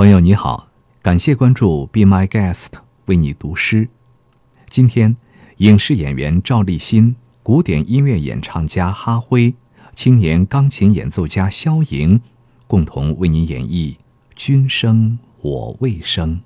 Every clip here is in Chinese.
朋友你好，感谢关注 Be My Guest，为你读诗。今天，影视演员赵立新、古典音乐演唱家哈辉、青年钢琴演奏家肖莹，共同为你演绎《君生我未生》。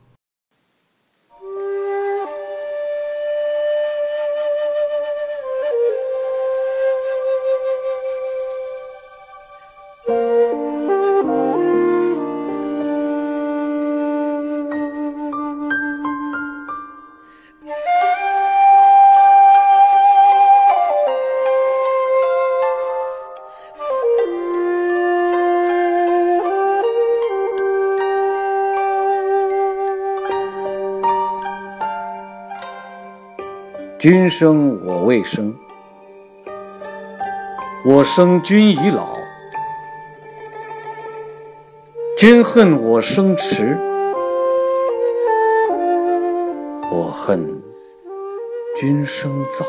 君生我未生，我生君已老。君恨我生迟，我恨君生早。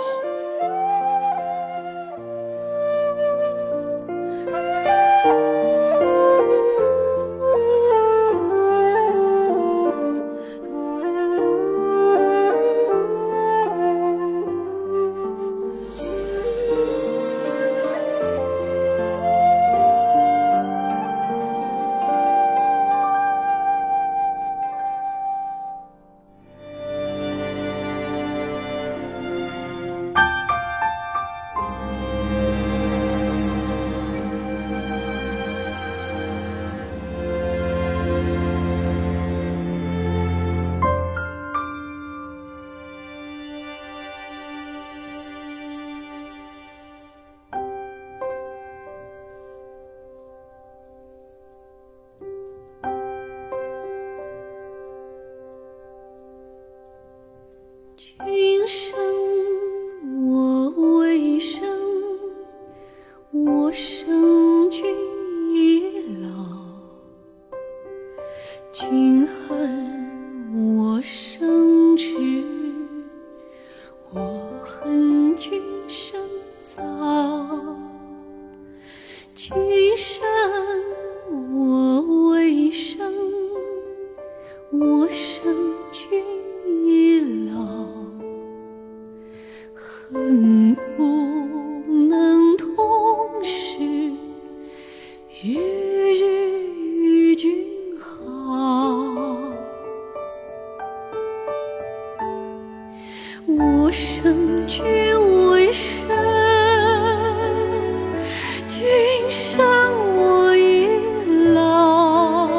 君生我生君未生，君生我已老。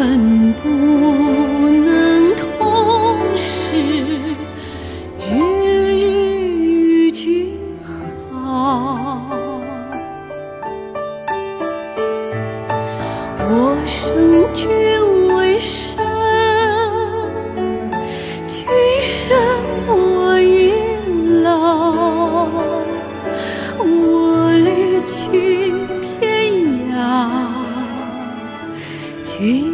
恨不能同时，日日与君好。我生君未生，君生我已老。我离去天涯，君。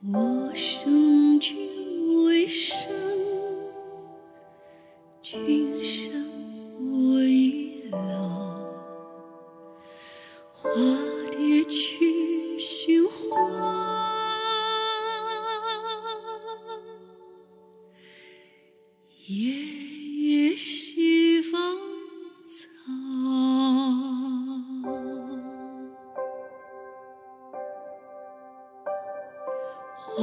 我生君化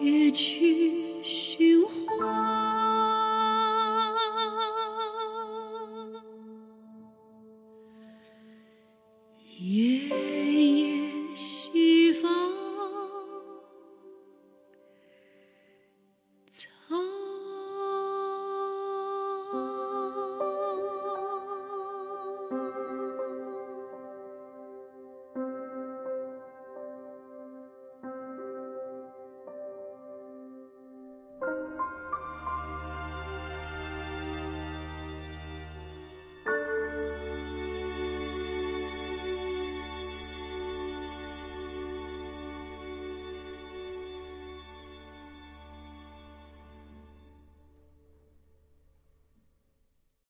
蝶去寻花。